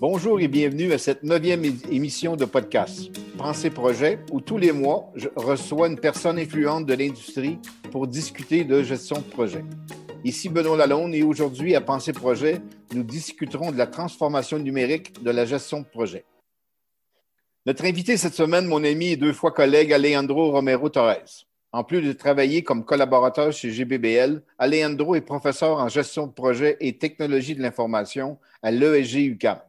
Bonjour et bienvenue à cette neuvième émission de podcast Pensée Projet, où tous les mois, je reçois une personne influente de l'industrie pour discuter de gestion de projet. Ici Benoît Lalonde et aujourd'hui à Pensée Projet, nous discuterons de la transformation numérique de la gestion de projet. Notre invité cette semaine, mon ami et deux fois collègue Alejandro Romero Torres. En plus de travailler comme collaborateur chez GBBL, Alejandro est professeur en gestion de projet et technologie de l'information à l'ESG UQAM.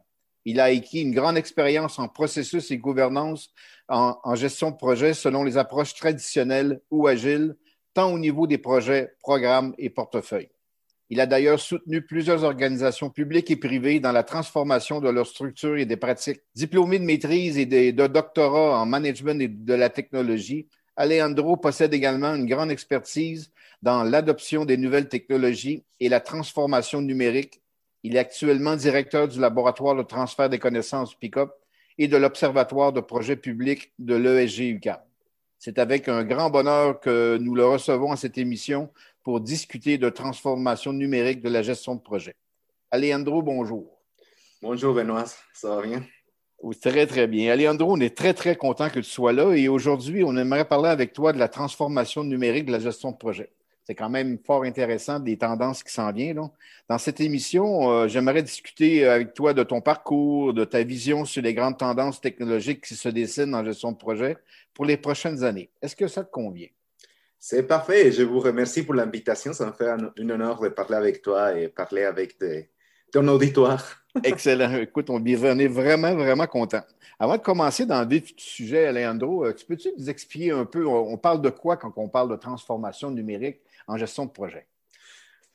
Il a acquis une grande expérience en processus et gouvernance en, gestion de projet selon les approches traditionnelles ou agiles, tant au niveau des projets, programmes et portefeuilles. Il a d'ailleurs soutenu plusieurs organisations publiques et privées dans la transformation de leurs structures et des pratiques. Diplômé de maîtrise et de, doctorat en management et de la technologie, Alejandro possède également une grande expertise dans l'adoption des nouvelles technologies et la transformation numérique il est actuellement directeur du laboratoire de transfert des connaissances PICOP et de l'Observatoire de projets publics de l'ESG UQAM. C'est avec un grand bonheur que nous le recevons à cette émission pour discuter de transformation numérique de la gestion de projet. Alejandro, bonjour. Bonjour Benoît, ça va bien? Oui, très, très bien. Alejandro, on est très, très content que tu sois là et aujourd'hui, on aimerait parler avec toi de la transformation numérique de la gestion de projet c'est quand même fort intéressant des tendances qui s'en viennent. Dans cette émission, euh, j'aimerais discuter avec toi de ton parcours, de ta vision sur les grandes tendances technologiques qui se dessinent en gestion de projet pour les prochaines années. Est-ce que ça te convient? C'est parfait. Je vous remercie pour l'invitation. Ça me fait un, honneur de parler avec toi et parler avec ton auditoire. Excellent. Écoute, on, est vraiment, vraiment content. Avant de commencer dans le vif du sujet, Alejandro, euh, tu peux-tu nous expliquer un peu, on parle de quoi quand on parle de transformation numérique en gestion de projet?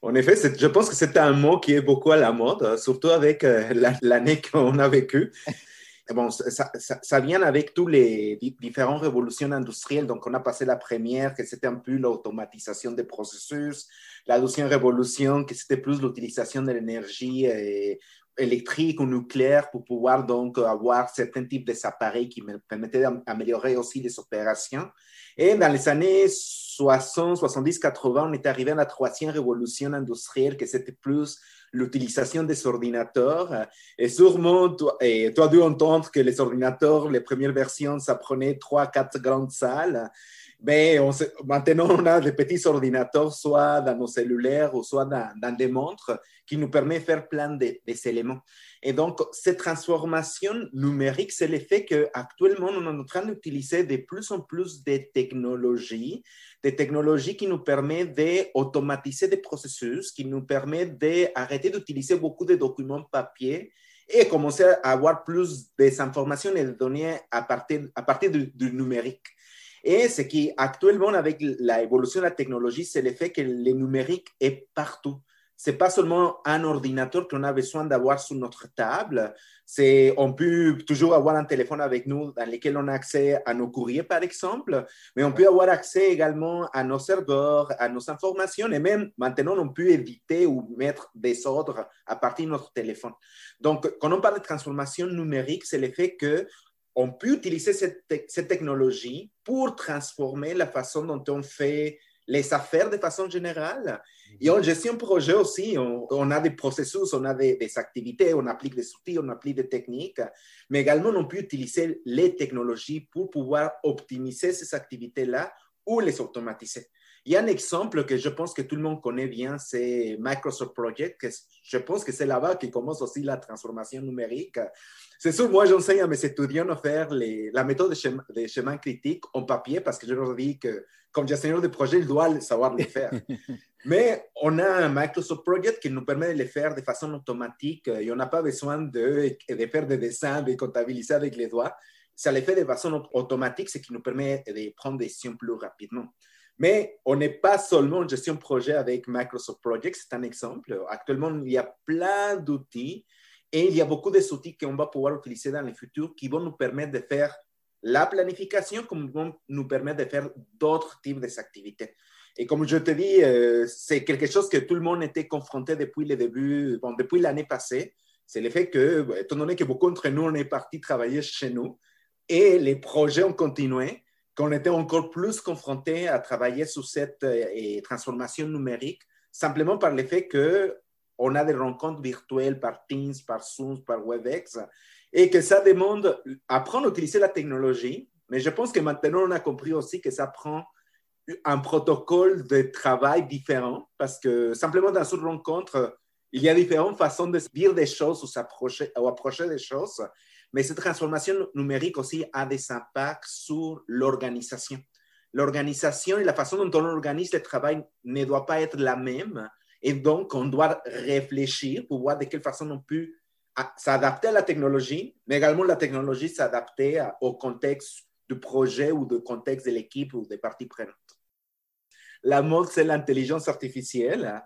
En effet, je pense que c'est un mot qui est beaucoup à la mode, euh, surtout avec euh, l'année qu'on a vécue. Bon, ça, ça, vient avec tous les différentes révolutions industrielles. Donc, on a passé la première, que c'était un peu l'automatisation des processus. La deuxième révolution, que c'était plus l'utilisation de l'énergie électrique ou nucléaire pour pouvoir donc avoir certains types d'appareils qui me permettaient d'améliorer aussi les opérations. Et dans les années 60, 70, 80, on est arrivé à la troisième révolution industrielle, que c'était plus l'utilisation des ordinateurs. Et sûrement, et tu as dû entendre que les ordinateurs, les premières versions, ça prenait trois, quatre grandes salles. Mais maintenant, on a des petits ordinateurs, soit dans nos cellulaires ou soit dans des montres, qui nous permettent de faire plein d'éléments. Et donc, cette transformation numérique, c'est le fait qu'actuellement, on est en train d'utiliser de plus en plus de technologies, des technologies qui nous permettent d'automatiser des processus, qui nous permettent d'arrêter d'utiliser beaucoup de documents papier et commencer à avoir plus d'informations et de données à partir, à partir du, du numérique. Et ce qui, actuellement, avec l'évolution de la technologie, c'est le fait que le numérique est partout. C'est pas seulement un ordinateur qu'on a besoin d'avoir sur notre table. C'est, on peut toujours avoir un téléphone avec nous dans lequel on a accès à nos courriers, par exemple, mais on peut avoir accès également à nos serveurs, à nos informations, et même maintenant, on peut éviter ou mettre des ordres à partir de notre téléphone. Donc, quand on parle de transformation numérique, c'est le fait que on peut utiliser cette, cette, technologie pour transformer la façon dont on fait les affaires de façon générale. Et en gestion de projet aussi, on, a des processus, on a des, des, activités, on applique des outils, on applique des techniques, mais également on peut utiliser les technologies pour pouvoir optimiser ces activités-là ou les automatiser. Il y a un exemple que je pense que tout le monde connaît bien, c'est Microsoft Project, que je pense que c'est là-bas que commence aussi la transformation numérique. C'est sûr, moi, j'enseigne à mes étudiants à faire les, la méthode de chemin, de chemin, critique en papier parce que je leur dis que, comme gestionnaire de projet, ils doivent savoir le faire. Mais on a un Microsoft Project qui nous permet de le faire de façon automatique et on n'a pas besoin de, de, faire des dessins, de comptabiliser avec les doigts. Ça le fait de façon automatique, ce qui nous permet de prendre des décisions plus rapidement. Mais on n'est pas seulement en gestion de projet avec Microsoft Project, c'est un exemple. Actuellement, il y a plein d'outils et il y a beaucoup d'outils qu'on va pouvoir utiliser dans le futur qui vont nous permettre de faire la planification, comme vont nous permettre de faire d'autres types d'activités. Et comme je te dis, euh, c'est quelque chose que tout le monde était confronté depuis le début, bon, depuis l'année passée. C'est le fait que, étant donné que beaucoup d'entre nous, on est partis travailler chez nous et les projets ont continué, qu'on était encore plus confronté à travailler sur cette euh, transformation numérique, simplement par le fait qu'on a des rencontres virtuelles par Teams, par Zoom, par WebEx, et que ça demande apprendre à utiliser la technologie. Mais je pense que maintenant, on a compris aussi que ça prend un protocole de travail différent, parce que simplement dans une rencontre, il y a différentes façons de dire des choses ou, s'approcher, ou approcher des choses. Mais cette transformation numérique aussi a des impacts sur l'organisation. L'organisation et la façon dont on organise le travail ne doit pas être la même. Et donc, on doit réfléchir pour voir de quelle façon on peut s'adapter à la technologie, mais également la technologie s'adapter au contexte du projet ou du contexte de l'équipe ou des parties prenantes. La mode, c'est l'intelligence artificielle.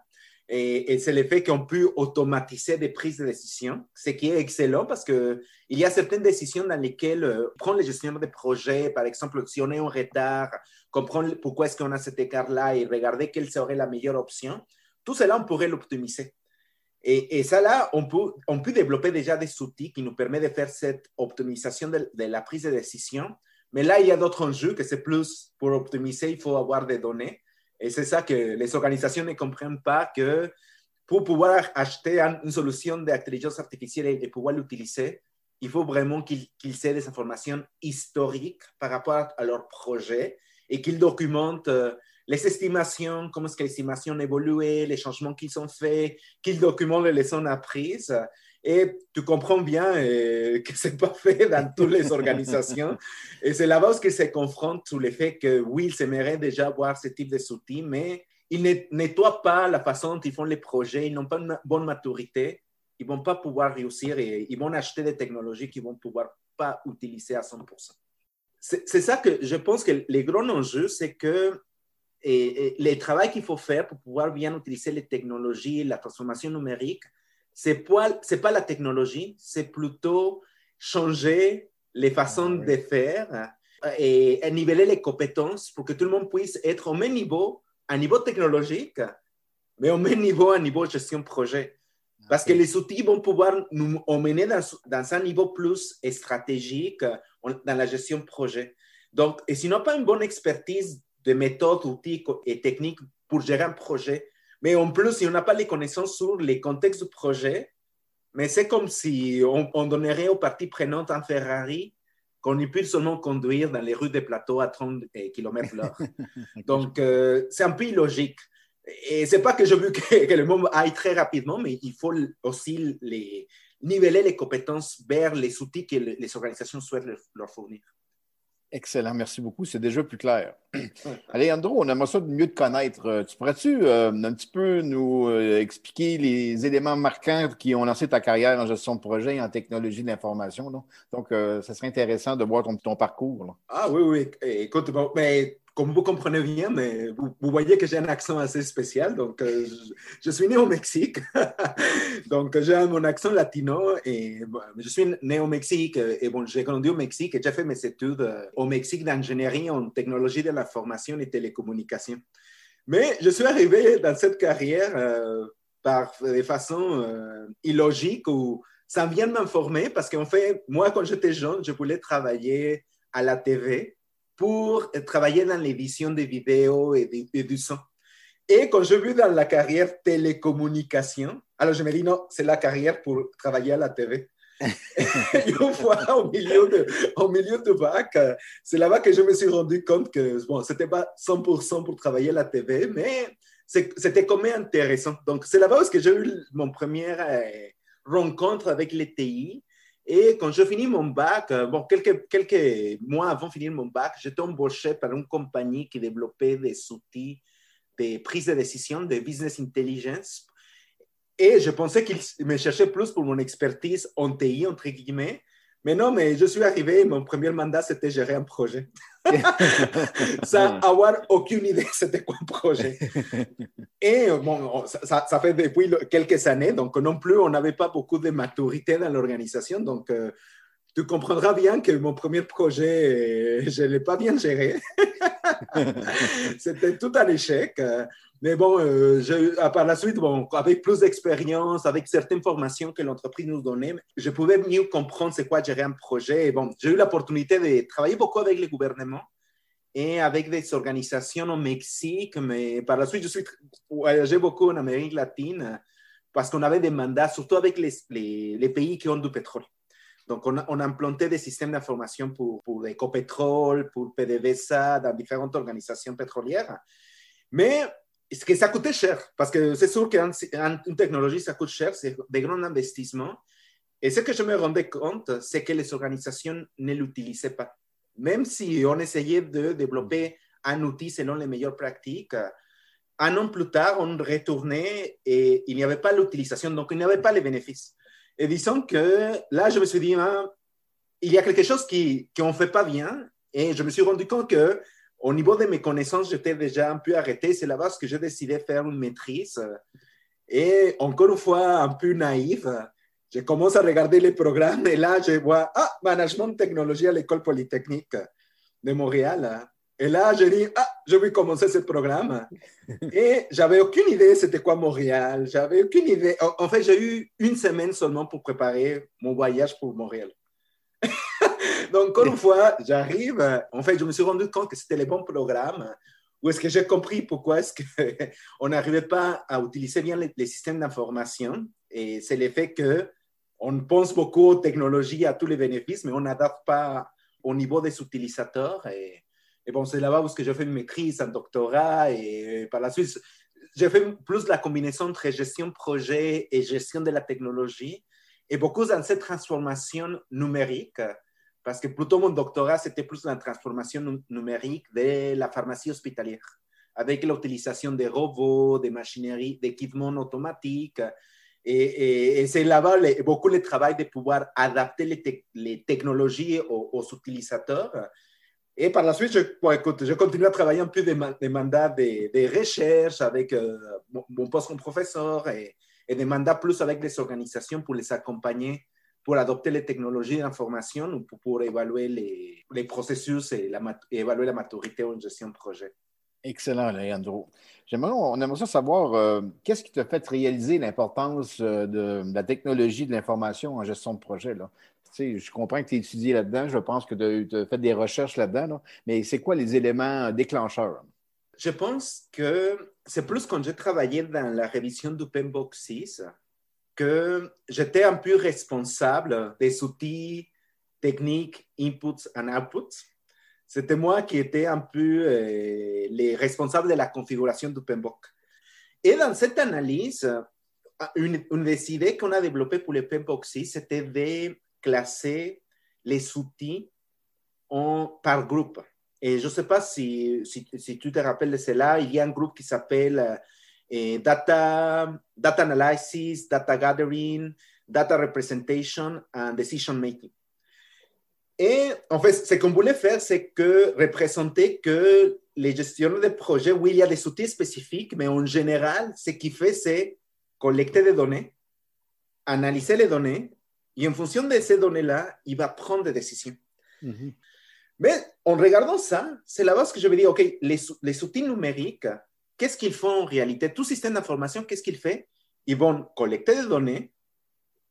Et, c'est le fait qu'on peut automatiser des prises de décision, ce qui est excellent parce qu'il y a certaines décisions dans lesquelles euh, prendre les gestionnaires de projet, par exemple, si on est en retard, comprendre pourquoi est-ce qu'on a cet écart-là et regarder quelle serait la meilleure option, tout cela, on pourrait l'optimiser. Et, ça, là, on peut, on peut développer déjà des outils qui nous permettent de faire cette optimisation de la prise de décision. Mais là, il y a d'autres enjeux que c'est plus pour optimiser, il faut avoir des données. Et c'est ça que les organisations ne comprennent pas que pour pouvoir acheter une solution d'intelligence artificielle et, pouvoir l'utiliser, il faut vraiment qu'ils aient des informations historiques par rapport à leur projet et qu'ils documentent euh, les estimations, comment est-ce que les estimations évolué, les changements qu'ils ont faits, qu'ils documentent les leçons apprises et tu comprends bien euh, que ce n'est pas fait dans toutes les organisations. et c'est là-bas qu'ils se confrontent sur le fait que oui, ils aimeraient déjà avoir ce type de soutien, mais ils ne nettoient pas la façon dont ils font les projets, ils n'ont pas une bonne maturité, ils ne vont pas pouvoir réussir et ils vont acheter des technologies qu'ils ne vont pouvoir pas utiliser à 100%. C'est ça que je pense que le grand enjeu, c'est que et, et le travail qu'il faut faire pour pouvoir bien utiliser les technologies, la transformation numérique, c'est pas, pas la technologie, c'est plutôt changer les façons de faire et, niveler les compétences pour que tout le monde puisse être au même niveau, à niveau technologique, mais au même niveau, à niveau gestion projet. Parce que les outils vont pouvoir nous emmener dans, dans un niveau plus stratégique dans la gestion projet. Donc, et sinon, pas une bonne expertise de méthodes, outils et techniques pour gérer un projet, mais en plus, si on n'a pas les connaissances sur les contextes du projet, mais c'est comme si on, donnerait aux parties prenantes un Ferrari qu'on ne puisse seulement conduire dans les rues des plateaux à 30 km h Donc, euh, c'est un peu illogique. Et c'est pas que je veux que, le monde aille très rapidement, mais il faut aussi les, niveler les compétences vers les outils que les organisations souhaitent leur fournir. Excellent, merci beaucoup. C'est déjà plus clair. Allez, Andrew, on aimerait ça de mieux te connaître. Euh, tu pourrais-tu euh, un petit peu nous euh, expliquer les éléments marquants qui ont lancé ta carrière en gestion de projet et en technologie de l'information? Donc, ça serait intéressant de voir ton, ton parcours. Ah oui, oui. Écoute, mais comme vous comprenez bien, mais vous, voyez que j'ai un accent assez spécial. Donc, euh, je, suis né au Mexique. donc, j'ai mon accent latino et je suis né au Mexique. Et bon, j'ai grandi au Mexique et j'ai fait mes études euh, au Mexique d'ingénierie en technologie de l'information et télécommunications. Mais je suis arrivé dans cette carrière euh, par des façons illogiques où ça vient de m'informer parce qu'en fait, moi, quand j'étais jeune, je voulais travailler à la TV pour travailler dans l'édition des vidéos et, du son. Et quand je vu dans la carrière télécommunication, alors je me dis non, c'est la carrière pour travailler à la TV. et une fois au milieu de, au milieu de bac, c'est là-bas que je me suis rendu compte que bon, c'était pas 100% pour travailler à la TV, mais c'était quand même intéressant. Donc, c'est là-bas que j'ai eu mon première euh, rencontre avec les TI et quand je finis mon bac, euh, bon, quelques, quelques mois avant de finir mon bac, j'étais embauché par une compagnie qui développait des outils de prise de décision, de business intelligence. Et je pensais qu'ils me cherchaient plus pour mon expertise en TI, entre guillemets. Mais non, mais je suis arrivé, mon premier mandat, c'était gérer un projet. Sans avoir aucune idée c'était quoi un projet. Et bon, ça, ça, fait depuis quelques années, donc non plus, on n'avait pas beaucoup de maturité dans l'organisation. Donc, euh, tu comprendras bien que mon premier projet, je ne l'ai pas bien géré. C'était tout un échec. Mais bon, euh, par la suite, bon, avec plus d'expérience, avec certaines formations que l'entreprise nous donnait, je pouvais mieux comprendre c'est quoi gérer un projet. Et bon, j'ai eu l'opportunité de travailler beaucoup avec le gouvernement et avec des organisations au Mexique, mais par la suite, je suis voyagé beaucoup en Amérique latine parce qu'on avait des mandats, surtout avec les, les, pays qui ont du pétrole. Donc, on on a implanté des systèmes d'information pour, pour Ecopétrole, pour PDVSA, dans différentes organisations pétrolières. Mais ce que ça coûtait cher, parce que c'est sûr qu'une technologie, ça coûte cher, c'est des grands investissements. Et ce que je me rendais compte, c'est que les organisations ne l'utilisaient pas. Même si on essayait de développer un outil selon les meilleures pratiques, un an plus tard, on retournait et il n'y avait pas l'utilisation, donc il n'y avait pas les bénéfices. Et disons que là, je me suis dit, hein, il y a quelque chose qui qu'on ne fait pas bien. Et je me suis rendu compte que au niveau de mes connaissances, j'étais déjà un peu arrêté. C'est là-bas que j'ai décidé de faire une maîtrise. Et encore une fois, un peu naïf, je commence à regarder les programmes et là, je vois, ah, management technologie à l'école polytechnique de Montréal. Et là, je dis, ah, je vais commencer ce programme. Et j'avais aucune idée c'était quoi Montréal. J'avais aucune idée. En fait, j'ai eu une semaine seulement pour préparer mon voyage pour Montréal. Donc, encore une fois, j'arrive. En fait, je me suis rendu compte que c'était le bon programme. Ou est-ce que j'ai compris pourquoi est-ce qu'on n'arrivait pas à utiliser bien les, les systèmes d'information. Et c'est l'effet que on pense beaucoup aux technologies, à tous les bénéfices, mais on n'adapte pas au niveau des utilisateurs. Et, bon, c'est là-bas où j'ai fait une maîtrise, un doctorat, et par la suite, j'ai fait plus la combinaison entre gestion de projet et gestion de la technologie, et beaucoup dans cette transformation numérique, parce que plutôt mon doctorat, c'était plus la transformation numérique de la pharmacie hospitalière, avec l'utilisation des robots, des machineries, d'équipements automatiques, et, c'est là-bas beaucoup le travail de pouvoir adapter les, technologies aux, utilisateurs. Et par la suite, je, je continue à travailler un peu des, mandats de, de, recherche avec euh, mon, poste comme professeur et, et, des mandats plus avec les organisations pour les accompagner, pour adopter les technologies d'information ou pour, évaluer les, les processus et, la, évaluer la maturité en gestion de projet. Excellent, Leandro. J'aimerais, on aimerait savoir euh, qu'est-ce qui t'a fait réaliser l'importance euh, de, la technologie de l'information en gestion de projet. Là? Tu sais, je comprends que tu as étudié là-dedans, je pense que tu as, fait des recherches là-dedans, mais c'est quoi les éléments déclencheurs? Je pense que c'est plus quand j'ai travaillé dans la révision du PMBOK 6 que j'étais un peu responsable des outils techniques inputs and outputs c'était moi qui étais un peu euh, les responsables de la configuration du PMBOK. Et dans cette analyse, une, une des idées qu'on a développées pour le PMBOK 6, c'était de classer les outils par groupe. Et je ne sais pas si, si, si, tu te rappelles de cela, il y a un groupe qui s'appelle euh, data, data Analysis, Data Gathering, Data Representation and Decision Making. Et en fait, ce qu'on voulait faire, c'est que représenter que les gestionnaires de projets, oui, il y a des outils spécifiques, mais en général, ce qu'il fait, c'est collecter des données, analyser les données, et en fonction de ces données-là, il va prendre des décisions. Mais en regardant ça, c'est la base que je vais dire, OK, les, les outils numériques, qu'est-ce qu'ils font en réalité? Tout système d'information, qu'est-ce qu'il fait Ils vont collecter des données,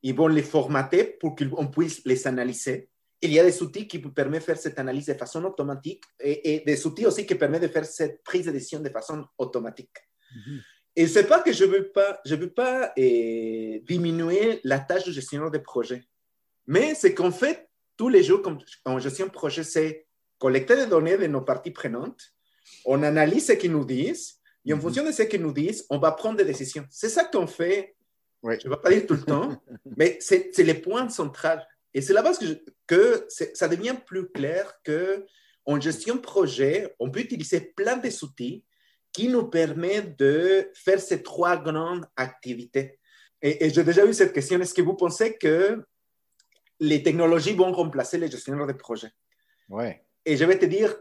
ils vont les formater pour qu'on puisse les analyser. Il y a des outils qui permettent de faire cette analyse de façon automatique et, des outils aussi qui permettent de faire cette prise de décision de façon automatique. Et ce n'est pas que je ne veux pas, je veux pas eh, diminuer la tâche de gestionnaire de projet, mais c'est qu'en fait, tous les jours en gestion de projet, c'est collecter des données de nos parties prenantes, on analyse ce qu'ils nous disent, et en fonction de ce qu'ils nous disent, on va prendre des décisions. C'est ça qu'on fait, je ne vais pas dire tout le temps, mais c'est les points centraux. Et c'est là-bas que, que ça devient plus clair que en gestion de projet, on peut utiliser plein d'outils qui nous permettent de faire ces trois grandes activités. Et, et j'ai déjà eu cette question, est-ce que vous pensez que les technologies vont remplacer les gestionnaires de projet? Ouais. Et je vais te dire,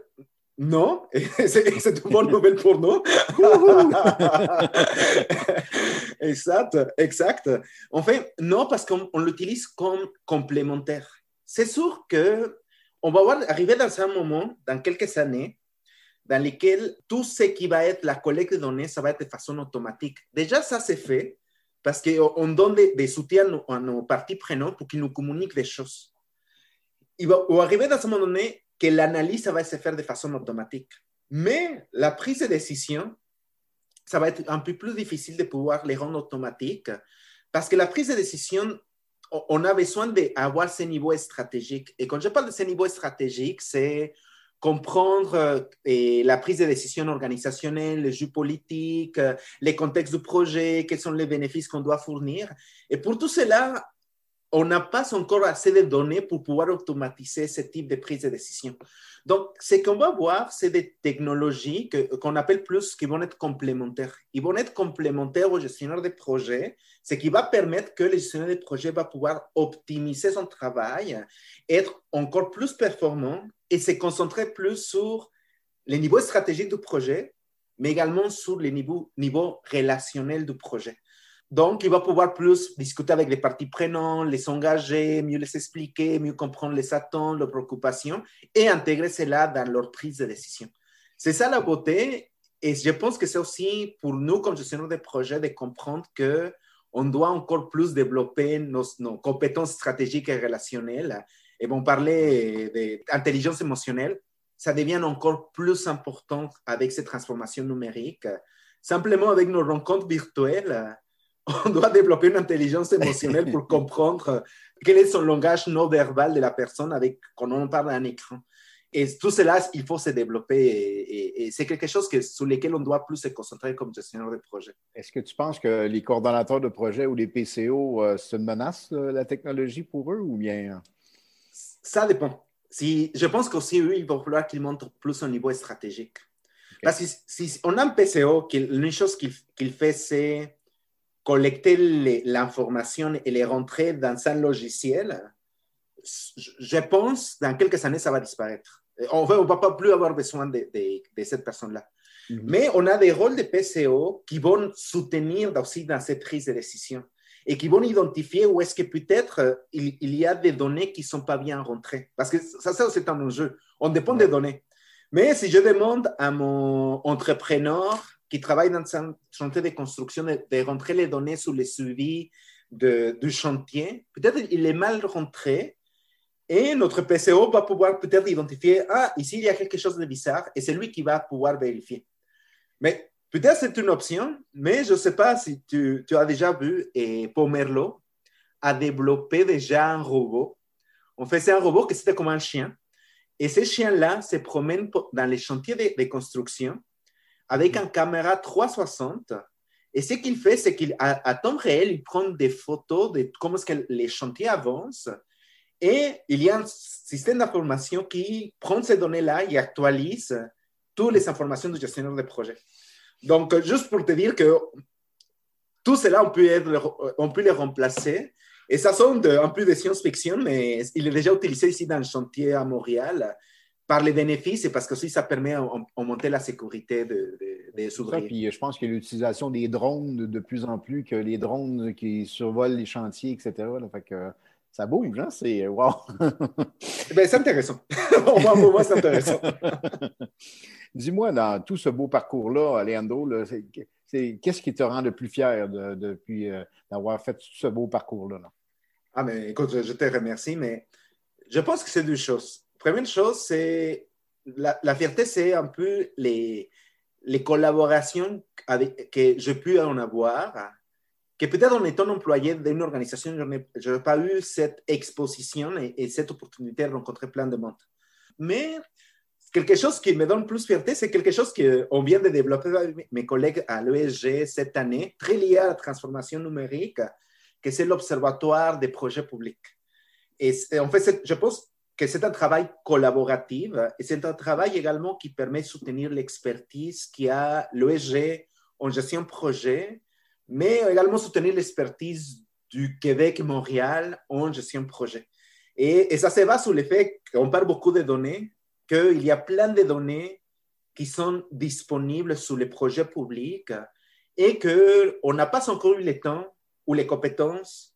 non, c'est une bonne nouvelle pour nous. exact, exact. En fait, non, parce qu'on l'utilise comme complémentaire. C'est sûr que on va voir, arriver dans un moment, dans quelques années, dans lequel tout ce qui va être la collecte de données, ça va être de façon automatique. Déjà, ça s'est fait parce qu'on donne des, des soutiens à nos, parties prenantes pour qu'ils nous communiquent des choses. Il va arriver dans un moment donné que l'analyse va se faire de façon automatique. Mais la prise de décision, ça va être un peu plus difficile de pouvoir les rendre automatiques parce que la prise de décision, on a besoin d'avoir ce niveau stratégique. Et quand je parle de ce niveau stratégique, c'est comprendre euh, la prise de décision organisationnelle, les jeux politiques, euh, les contextes du projet, quels sont les bénéfices qu'on doit fournir. Et pour tout cela, on n'a pas encore assez de données pour pouvoir automatiser ce type de prise de décision. Donc, ce qu'on va voir, c'est des technologies qu'on appelle plus qui vont être complémentaires. Ils vont être complémentaires aux gestionnaires de projets, ce qui va permettre que le gestionnaire de projet va pouvoir optimiser son travail, être encore plus performant et se concentrer plus sur les niveaux stratégiques du projet, mais également sur les niveaux, niveaux relationnels du projet. Donc, il va pouvoir plus discuter avec les parties prenantes, les engager, mieux les expliquer, mieux comprendre les attentes, leurs préoccupations et intégrer cela dans leur prise de décision. C'est ça la beauté. Et je pense que c'est aussi pour nous, comme gestionnaires de projet, de comprendre que on doit encore plus développer nos, compétences stratégiques et relationnelles. Et bon, parler d'intelligence émotionnelle, ça devient encore plus important avec ces transformations numériques. Simplement avec nos rencontres virtuelles, on doit développer une intelligence émotionnelle pour comprendre quel est son langage non verbal de la personne avec quand on parle à un écran. Et tout cela, il faut se développer et, c'est quelque chose que, sur lequel on doit plus se concentrer comme gestionnaire de projet. Est-ce que tu penses que les coordonnateurs de projet ou les PCO, euh, c'est une menace, la technologie pour eux ou bien? Ça dépend. Si, je pense qu'aussi, eux, il va falloir qu'ils montrent plus au niveau stratégique. Parce que si, on a un PCO, une chose qu'il fait, c'est collecter l'information et les rentrer dans un logiciel, je pense dans quelques années, ça va disparaître. On ne va pas plus avoir besoin de, cette personne-là. Mhm. Mais on a des rôles de PCO qui vont soutenir aussi dans cette prise de décision et qui vont identifier où est-ce que peut-être euh, il, y a des données qui ne sont pas bien rentrées. Parce que ça, c'est un enjeu. On dépend des données. Mais si je demande à mon entrepreneur qui travaille dans un chantier de construction de, rentrer les données sur le suivi du chantier. Peut-être il est mal rentré et notre PCO va pouvoir peut-être identifier, ah, ici il y a quelque chose de bizarre et c'est lui qui va pouvoir vérifier. Mais peut-être c'est une option, mais je ne sais pas si tu, as déjà vu, et Pomerlo a développé déjà un robot. On faisait un robot qui c'était comme un chien. Et ce chien-là se promène dans les chantiers de construction avec une caméra 360. Et ce qu'il fait, c'est qu'à temps réel, il prend des photos de comment est-ce que les chantiers avancent. Et il y a un système d'information qui prend ces données-là et actualise toutes les informations du gestionnaire de projet. Donc, juste pour te dire que tout cela, on peut, on peut les remplacer. Et ça sonne un peu de science-fiction, mais il est déjà utilisé ici dans le chantier à Montréal par les bénéfices et parce que aussi ça permet d'augmenter la sécurité de, de, Puis je pense que l'utilisation des drones de plus en plus, que les drones qui survolent les chantiers, etc. fait que ça bouge, hein? C'est wow! Eh ben, c'est intéressant. Au moins, c'est intéressant. Dis-moi, dans tout ce beau parcours-là, Leandro, qu'est-ce qui te rend le plus fier depuis euh, d'avoir fait tout ce beau parcours-là? Ah, mais écoute, je, je te remercie, mais je pense que c'est deux choses première chose, c'est la, fierté, c'est un peu les, collaborations que j'ai pu en avoir, que peut-être en étant employé d'une organisation, je n'ai pas eu cette exposition et, cette opportunité de rencontrer plein de monde. Mais quelque chose qui me donne plus fierté, c'est quelque chose qu'on vient de développer avec mes collègues à l'ESG cette année, très lié à la transformation numérique, que c'est l'Observatoire des projets publics. Et en fait, je pense que c'est un travail collaboratif et c'est un travail également qui permet de soutenir l'expertise qui a l'OSG en gestion projet, mais également soutenir l'expertise du Québec Montréal en gestion projet. Et, et, ça se base sur le fait qu'on parle beaucoup de données, qu'il y a plein de données qui sont disponibles sur les projets publics et qu'on n'a pas encore eu le temps ou les compétences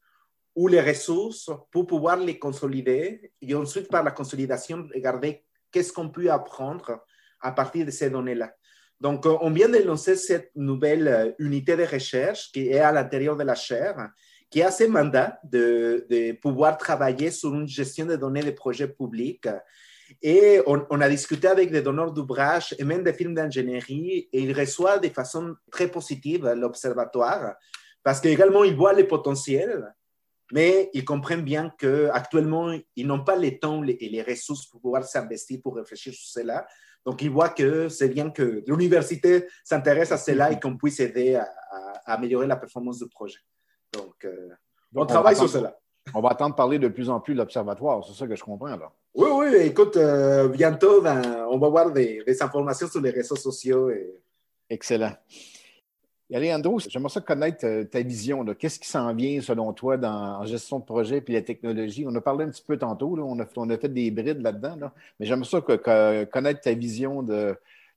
ou les ressources pour pouvoir les consolider. Et ensuite par la consolidation regarder qu'est-ce qu'on peut apprendre à partir de ces données-là. Donc, on vient de lancer cette nouvelle euh, unité de recherche qui est à l'intérieur de la chaire, qui a ce mandat de, pouvoir travailler sur une gestion de données de projets publics. Et on, a discuté avec des donneurs d'ouvrages et même des films d'ingénierie et ils reçoivent de façon très positive l'observatoire parce qu'également ils voient les potentiels, mais ils comprennent bien qu'actuellement, ils n'ont pas les temps et les ressources pour pouvoir s'investir pour réfléchir sur cela. Donc, ils voient que c'est bien que l'université s'intéresse à cela et qu'on puisse aider à, améliorer la performance du projet. Donc, euh, on, travaille sur cela. On va attendre parler de plus en plus de l'observatoire, c'est ça que je comprends là. Oui, oui, écoute, euh, bientôt, ben, on va voir des, informations sur les réseaux sociaux. Et... Excellent. Alejandro, j'aimerais ça connaître euh, ta vision. Qu'est-ce qui s'en vient selon toi dans, en gestion de projet et la technologie? On a parlé un petit peu tantôt, on, a, fait des brides là-dedans, mais j'aimerais ça connaître ta vision de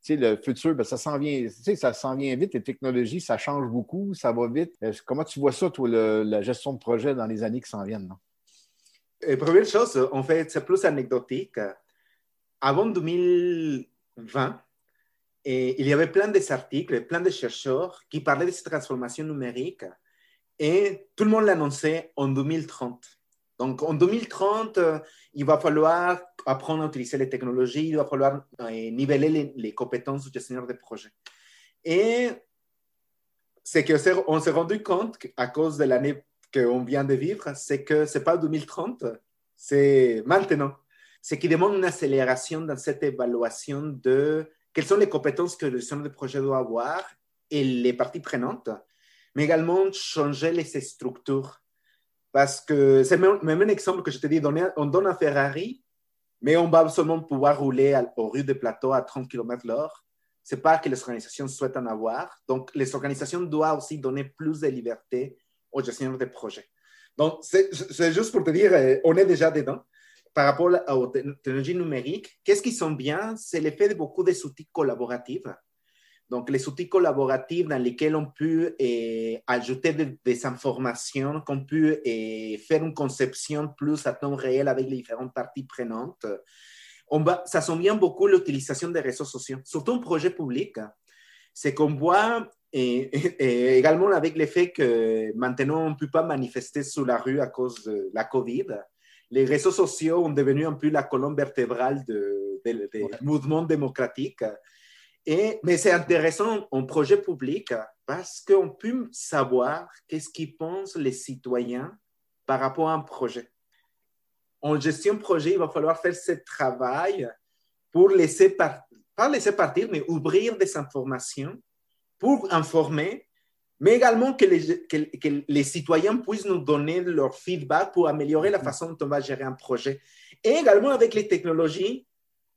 le futur. Ben, ça s'en vient, ça s'en vient vite, les technologies, ça change beaucoup, ça va vite. Comment tu vois ça, toi, la gestion de projet dans les années qui s'en viennent? Et première chose, en fait, c'est plus anecdotique. Avant 2020, il y avait plein d'articles, plein de chercheurs qui parlaient de cette transformation numérique et tout le monde l'annonçait en 2030. Donc en 2030, il va falloir apprendre à utiliser les technologies, il va falloir niveler les, compétences du gestionnaire de projet. Et c'est qu'on s'est rendu compte à cause de l'année qu'on vient de vivre, c'est que ce n'est pas 2030, c'est maintenant. Ce qui demande une accélération dans cette évaluation de quelles sont les compétences que le gestionnaire de projet doit avoir et les parties prenantes, mais également changer les structures. Parce que c'est même, un exemple que je te dis, on donne un Ferrari, mais on va seulement pouvoir rouler au rue de plateau à 30 km h Ce n'est pas que les organisations souhaitent en avoir. Donc, les organisations doivent aussi donner plus de liberté aux gestionnaires de projet. Donc, c'est juste pour te dire, euh, on est déjà dedans par rapport aux technologies numériques, qu'est-ce qui sont bien? C'est l'effet de beaucoup des outils collaboratifs. Donc, les outils collaboratifs dans lesquels on peut eh, ajouter des, informations, qu'on peut eh, faire une conception plus à temps réel avec les différentes parties prenantes. On va, ça sent bien beaucoup l'utilisation des réseaux sociaux, surtout en projet public. C'est qu'on voit eh, également avec l'effet que maintenant on ne peut pas manifester sur la rue à cause de la COVID les réseaux sociaux ont devenu un peu la colonne vertébrale de, des mouvements démocratiques. Et, mais c'est intéressant en projet public parce qu'on peut savoir qu'est-ce qu'ils pensent les citoyens par rapport à un projet. En gestion de projet, il va falloir faire ce travail pour laisser, pas laisser partir, mais ouvrir des informations pour informer mais également que les, que, les, citoyens puissent nous donner leur feedback pour améliorer la façon dont on va gérer un projet. Et également avec les technologies,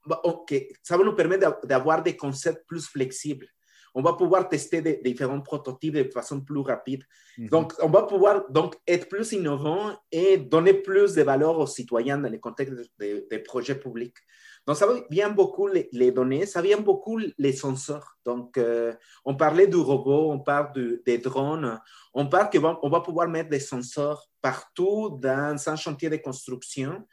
bah, ça va nous permettre d'avoir des concepts plus flexibles. On va pouvoir tester des, différents prototypes de façon plus rapide. Donc, on va pouvoir donc être plus innovant et donner plus de valeur aux citoyens dans le contexte des projets publics. Donc, ça vient beaucoup les, données, ça vient beaucoup les sensors. Donc, euh, on parlait du robot, on parle des drones, on parle qu'on va, on va pouvoir mettre des sensors partout dans un chantier de construction.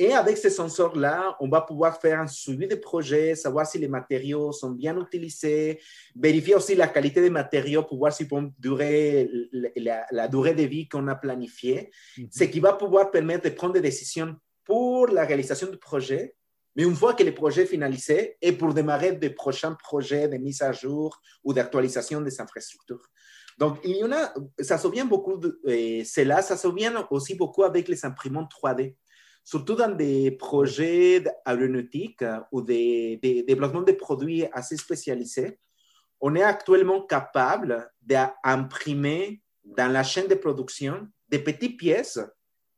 Et avec ces sensors-là, on va pouvoir faire un suivi des projets, savoir si les matériaux sont bien utilisés, vérifier aussi la qualité des matériaux pour voir s'ils peuvent durer la, durée de vie qu'on a planifiée, mhm. ce qui va pouvoir permettre de prendre des décisions pour la réalisation du projet mais une fois que le projet est finalisé, et pour démarrer des prochains projets de mise à jour ou d'actualisation des infrastructures. Donc, il y en a, ça se vient beaucoup, de, c'est là, ça se vient aussi beaucoup avec les imprimantes 3D, surtout dans des projets aéronautiques ou des, des développements de produits assez spécialisés. On est actuellement capable d'imprimer dans la chaîne de production des petites pièces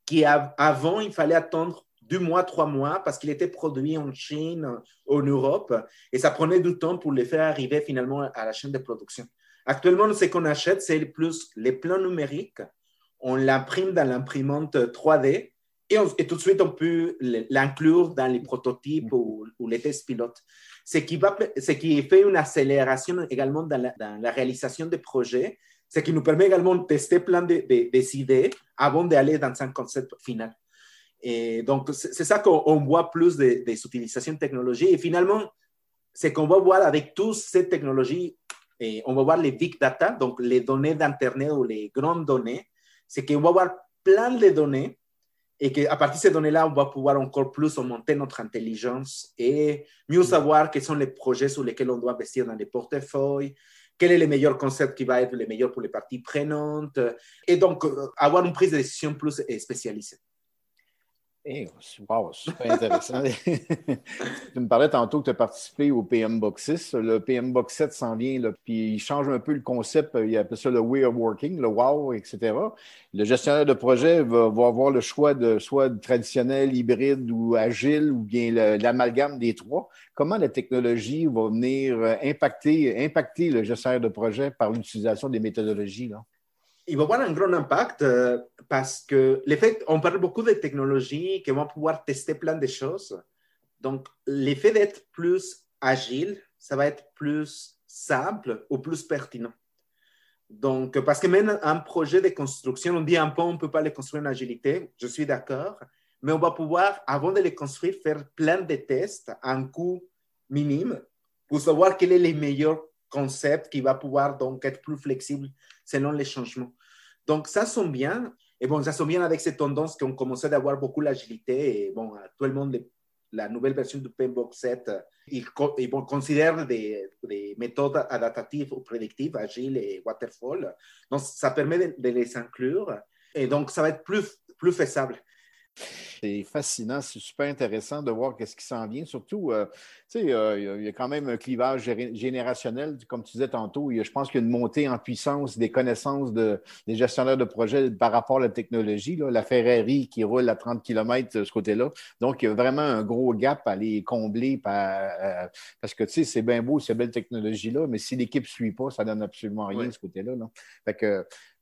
qui avant, il fallait attendre deux mois, trois mois, parce qu'il était produit en Chine, en Europe, et ça prenait du temps pour les faire arriver finalement à la chaîne de production. Actuellement, ce qu'on achète, c'est plus les plans numériques. On l'imprime dans l'imprimante 3D et, tout de suite, on peut l'inclure dans les prototypes ou, les tests pilotes. Ce qui, va, ce qui fait une accélération également dans la, réalisation des projets, ce qui nous permet également de tester plein de, idées avant d'aller dans un concept final. Et donc, c'est ça qu'on voit plus des, utilisations de technologies. Et finalement, c'est qu'on va voir avec toutes ces technologies, et on va voir les big data, donc les données d'Internet ou les grandes données, c'est qu'on va voir plein de données et qu'à partir de ces données-là, on va pouvoir encore plus augmenter notre intelligence et mieux savoir quels sont les projets sur lesquels on doit investir dans les portefeuilles, quel est le meilleur concept qui va être le meilleur pour les parties prenantes, et donc euh, avoir une prise de décision plus spécialisée. Hey, eh, wow, super intéressant. tu me parlais tantôt que tu as participé au PM Box 6. Le PM Box 7 s'en vient, là, puis il change un peu le concept. Il appelle ça le way of working, le wow, etc. Le gestionnaire de projet va, avoir le choix de soit traditionnel, hybride ou agile, ou bien l'amalgame des trois. Comment la technologie va venir euh, impacter, impacter le gestionnaire de projet par l'utilisation des méthodologies? Là? Il va avoir un grand impact euh, parce que l'effet, on parle beaucoup de technologies qui vont pouvoir tester plein de choses. Donc, l'effet d'être plus agile, ça va être plus simple ou plus pertinent. Donc, parce que même un projet de construction, on dit un peu, on ne peut pas le construire en agilité, je suis d'accord, mais on va pouvoir, avant de le construire, faire plein de tests à un coût minime pour savoir quel est le meilleur concept qui va pouvoir donc être plus flexible selon les changements. Donc, ça sonne bien. Et bon, ça sonne bien avec ces tendances qui ont commencé d'avoir beaucoup l'agilité. Et bon, tout le monde, la nouvelle version du PMBOK 7, ils, ils considèrent des, des, méthodes adaptatives ou prédictives, agiles et waterfall. Donc, ça permet de, de les inclure. Et donc, ça va être plus, plus faisable. C'est fascinant, c'est super intéressant de voir qu'est-ce qui s'en vient. Surtout, euh, tu sais, euh, il y a quand même un clivage générationnel, comme tu disais tantôt. je pense qu'il y a une montée en puissance des connaissances des gestionnaires de projets par rapport à la technologie. la Ferrari qui roule à 30 km de ce côté-là. Donc, il y a vraiment un gros gap à aller combler euh, parce que, tu sais, c'est bien beau, cette belle technologie-là, mais si l'équipe ne suit pas, ça ne donne absolument rien de ce côté-là.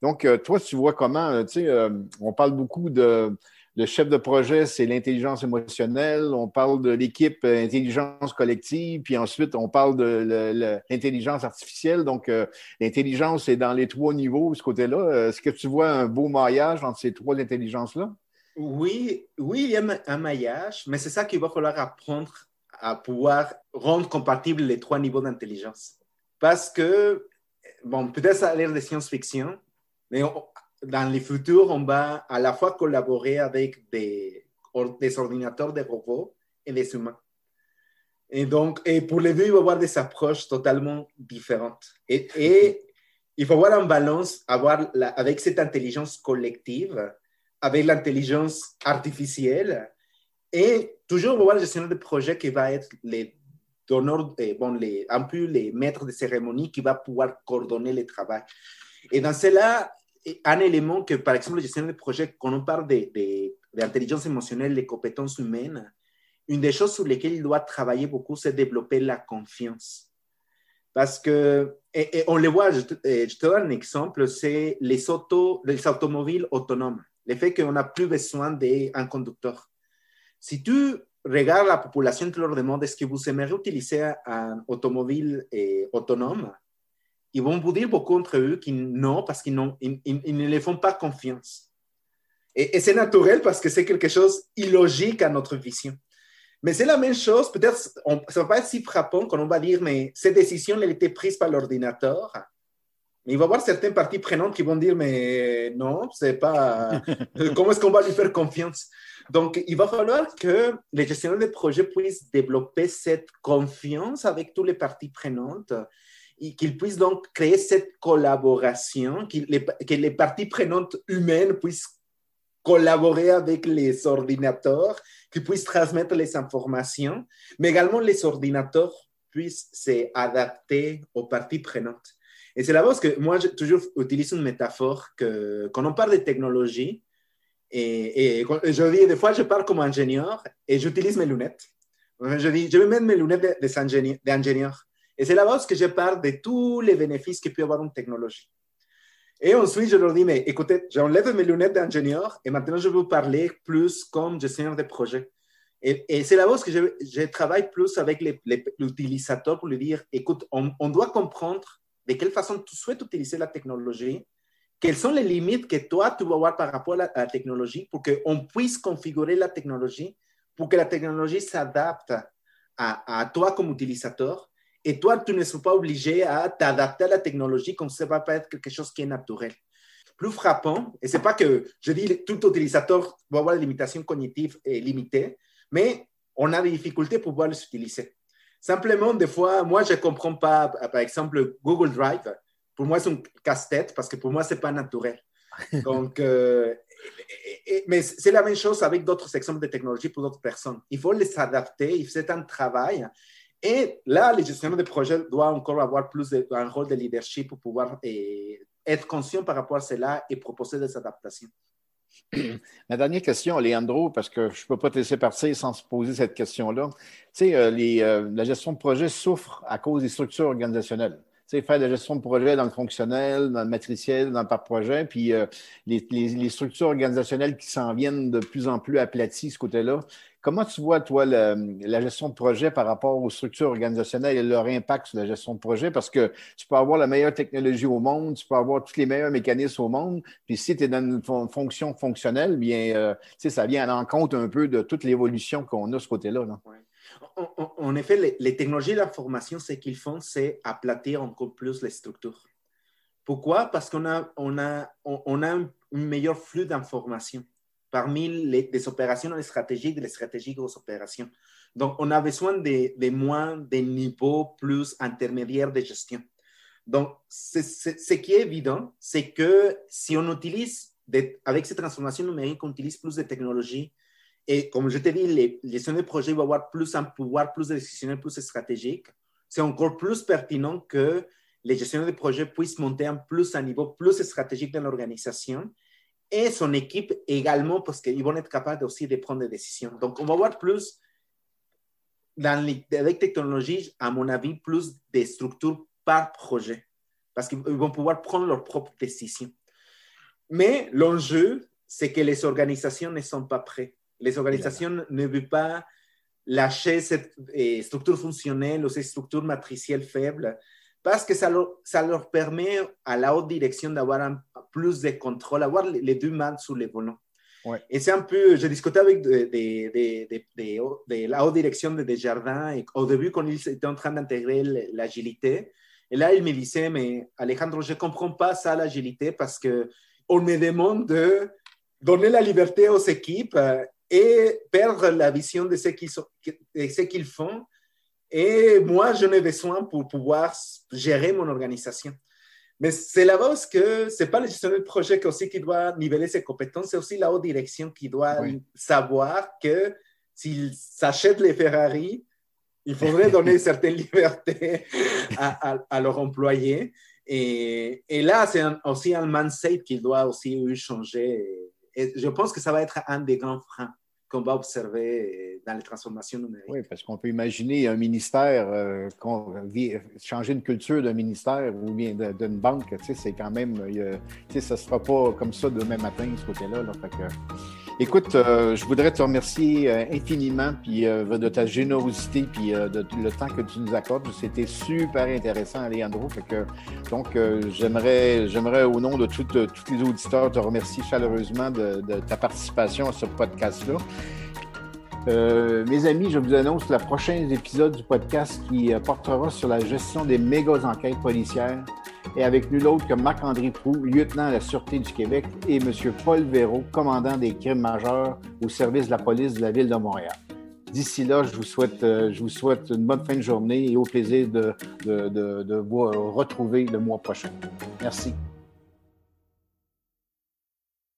donc, toi, tu vois comment, tu sais, on parle beaucoup de le chef de projet, c'est l'intelligence émotionnelle. On parle de l'équipe euh, intelligence collective, puis ensuite, on parle de l'intelligence artificielle. Donc, euh, l'intelligence est dans les trois niveaux, ce côté-là. Euh, est-ce que tu vois un beau maillage entre ces trois intelligences-là? Oui, oui, il y a un maillage, mais c'est ça qu'il va falloir apprendre à pouvoir rendre compatibles les trois niveaux d'intelligence. Parce que, bon, peut-être ça a l'air de science-fiction, mais dans le futur, on va à la fois collaborer avec des, ordinateurs, des robots et des humains. Et donc, et pour les deux, il va y avoir des approches totalement différentes. Et, et il faut avoir un balance avoir avec cette intelligence collective, avec l'intelligence artificielle, et toujours avoir le gestionnaire de projet qui va être les donneurs, eh, bon, les, un peu les maîtres de cérémonie qui va pouvoir coordonner le travail. Et dans cela, un élément que, par exemple, la gestion de projet, quand on parle d'intelligence de, de, émotionnelle, des compétences humaines, une des choses sur lesquelles il doit travailler beaucoup, c'est développer la confiance. Parce que, et, on le voit, je te, je te, donne un exemple, c'est les, auto, les automobiles autonomes. Le fait qu'on n'a plus besoin d'un conducteur. Si tu regardes la population, tu leur demandes est-ce que vous aimeriez utiliser un automobile eh, autonome? Ils vont vous dire beaucoup entre eux qu'ils non, parce qu'ils ils, ils, ne les font pas confiance. Et, et c'est naturel parce que c'est quelque chose illogique à notre vision. Mais c'est la même chose, peut-être, ça ne va pas être si frappant quand on va dire, mais cette décision, elle était prise par l'ordinateur. Mais il va y avoir certaines parties prenantes qui vont dire, mais non, c'est pas. Comment est-ce qu'on va lui faire confiance? Donc, il va falloir que les gestionnaires de projet puissent développer cette confiance avec toutes les parties prenantes et qu'ils puissent donc créer cette collaboration, que les parties prenantes humaines puissent collaborer avec les ordinateurs, qu'ils puissent transmettre les informations, mais également les ordinateurs puissent s'adapter aux parties prenantes. Et c'est là-bas que moi, je toujours utilise une métaphore que quand on parle de technologie, et, et je dis, des fois, je parle comme ingénieur et j'utilise mes lunettes. Je dis, je vais mettre mes lunettes d'ingénieur. Et c'est là-bas que je parle de tous les bénéfices que peut avoir une technologie. Et ensuite, je leur dis, mais écoutez, j'enlève mes lunettes d'ingénieur et maintenant, je vous parler plus comme gestionnaire de projet. Et, c'est là-bas que je, travaille plus avec l'utilisateur pour lui dire, écoute, on, doit comprendre de quelle façon tu souhaites utiliser la technologie, quelles sont les limites que toi, tu vas avoir par rapport à la, technologie pour qu'on puisse configurer la technologie, pour que la technologie s'adapte à toi comme utilisateur et toi, tu ne seras pas obligé à t'adapter à la technologie comme ça va pas être quelque chose qui est naturel. plus frappant, et c'est pas que je dis tout utilisateur va avoir des limitations cognitives limitées, mais on a des difficultés pour pouvoir les utiliser. Simplement, des fois, moi, je ne comprends pas, par exemple, Google Drive. Pour moi, c'est un casse-tête parce que pour moi, ce n'est pas naturel. Donc, euh, mais c'est la même chose avec d'autres exemples de technologie pour d'autres personnes. Il faut les adapter, c'est un travail. Et là, les gestionnaires de projet doivent encore avoir plus un rôle de leadership pour pouvoir eh, être conscient par rapport à cela et proposer des adaptations. Ma dernière question, Leandro, parce que je ne peux pas te laisser partir sans se poser cette question-là. Tu sais, euh, euh, la gestion de projet souffre à cause des structures organisationnelles. Tu sais, faire la gestion de projet dans le fonctionnel, dans le matriciel, dans le par projet, puis euh, les, les, structures organisationnelles qui s'en viennent de plus en plus aplaties, ce côté-là, Comment tu vois, toi, la gestion de projet par rapport aux structures organisationnelles et leur impact sur la gestion de projet? Parce que tu peux avoir la meilleure technologie au monde, tu peux avoir tous les meilleurs mécanismes au monde, puis si tu es dans une fonction fonctionnelle, bien, euh, ça vient à l'encontre un peu de toute l'évolution qu'on a ce côté-là. En, effet, les, technologies de l'information, ce qu'ils font, c'est aplatir encore plus les structures. Pourquoi? Parce qu'on a, on a, on a un meilleur flux d'informations parmi les, opérations stratégiques et les stratégiques aux opérations. Donc, on a besoin de, de moins des niveaux plus intermédiaires de gestion. Donc, ce qui est évident, c'est que si on utilise, avec cette transformation numérique, on utilise plus de technologies, et comme je te dis, les, les de projet vont avoir plus un pouvoir, plus de décisionnel, plus stratégique, c'est encore plus pertinent que les gestionnaires de projet puissent monter un plus un niveau plus stratégique dans l'organisation et son équipe également, parce qu'ils vont être capables aussi de prendre des décisions. Donc, on va voir plus, dans les, avec technologie, à mon avis, plus de structures par projet, parce qu'ils vont pouvoir prendre leurs propres décisions. Mais l'enjeu, c'est que les organisations ne sont pas prêtes. Les organisations ne veulent pas lâcher cette eh, structure fonctionnelle ou cette structure matricielle faible parce que ça leur, ça leur permet à la haute direction d'avoir plus de contrôle, avoir les deux mains sur les volants. Et c'est un peu, je discutais avec de, de, de, la haute direction de Desjardins et au début, quand ils étaient en train d'intégrer l'agilité, et là, ils me disaient, mais Alejandro, je ne comprends pas ça, l'agilité, parce qu'on me demande de donner la liberté aux équipes euh, et perdre la vision de ce qu'ils font et moi, je n'ai besoin pour pouvoir gérer mon organisation. Mais c'est là-bas que ce n'est pas le gestionnaire de projet aussi qui doit niveler ses compétences, c'est aussi la haute direction qui doit savoir que s'il s'achète les Ferrari, il faudrait donner certaines libertés à, à, leurs employés. Et, et là, c'est aussi un mindset qui doit aussi changer. Et je pense que ça va être un des grands freins qu'on va observer dans les transformations numériques. Oui, parce qu'on peut imaginer un ministère, euh, changer une culture d'un ministère ou bien d'une banque, tu sais, c'est quand même, sais, ça ne sera pas comme ça demain matin, ce côté-là. Là, écoute, euh, je voudrais te remercier euh, infiniment puis, de ta générosité puis de le temps que tu nous accordes. C'était super intéressant, Alejandro. Donc, j'aimerais, j'aimerais, au nom de tous les auditeurs, te remercier chaleureusement de ta participation à ce podcast-là. Euh, mes amis, je vous annonce le prochain épisode du podcast qui euh, portera sur la gestion des méga enquêtes policières et avec nul autre que Marc-André Proux, lieutenant à la Sûreté du Québec, et M. Paul Véraud, commandant des crimes majeurs au service de la police de la Ville de Montréal. D'ici là, je vous, souhaite, euh, une bonne fin de journée et au plaisir de, de vous retrouver le mois prochain. Merci.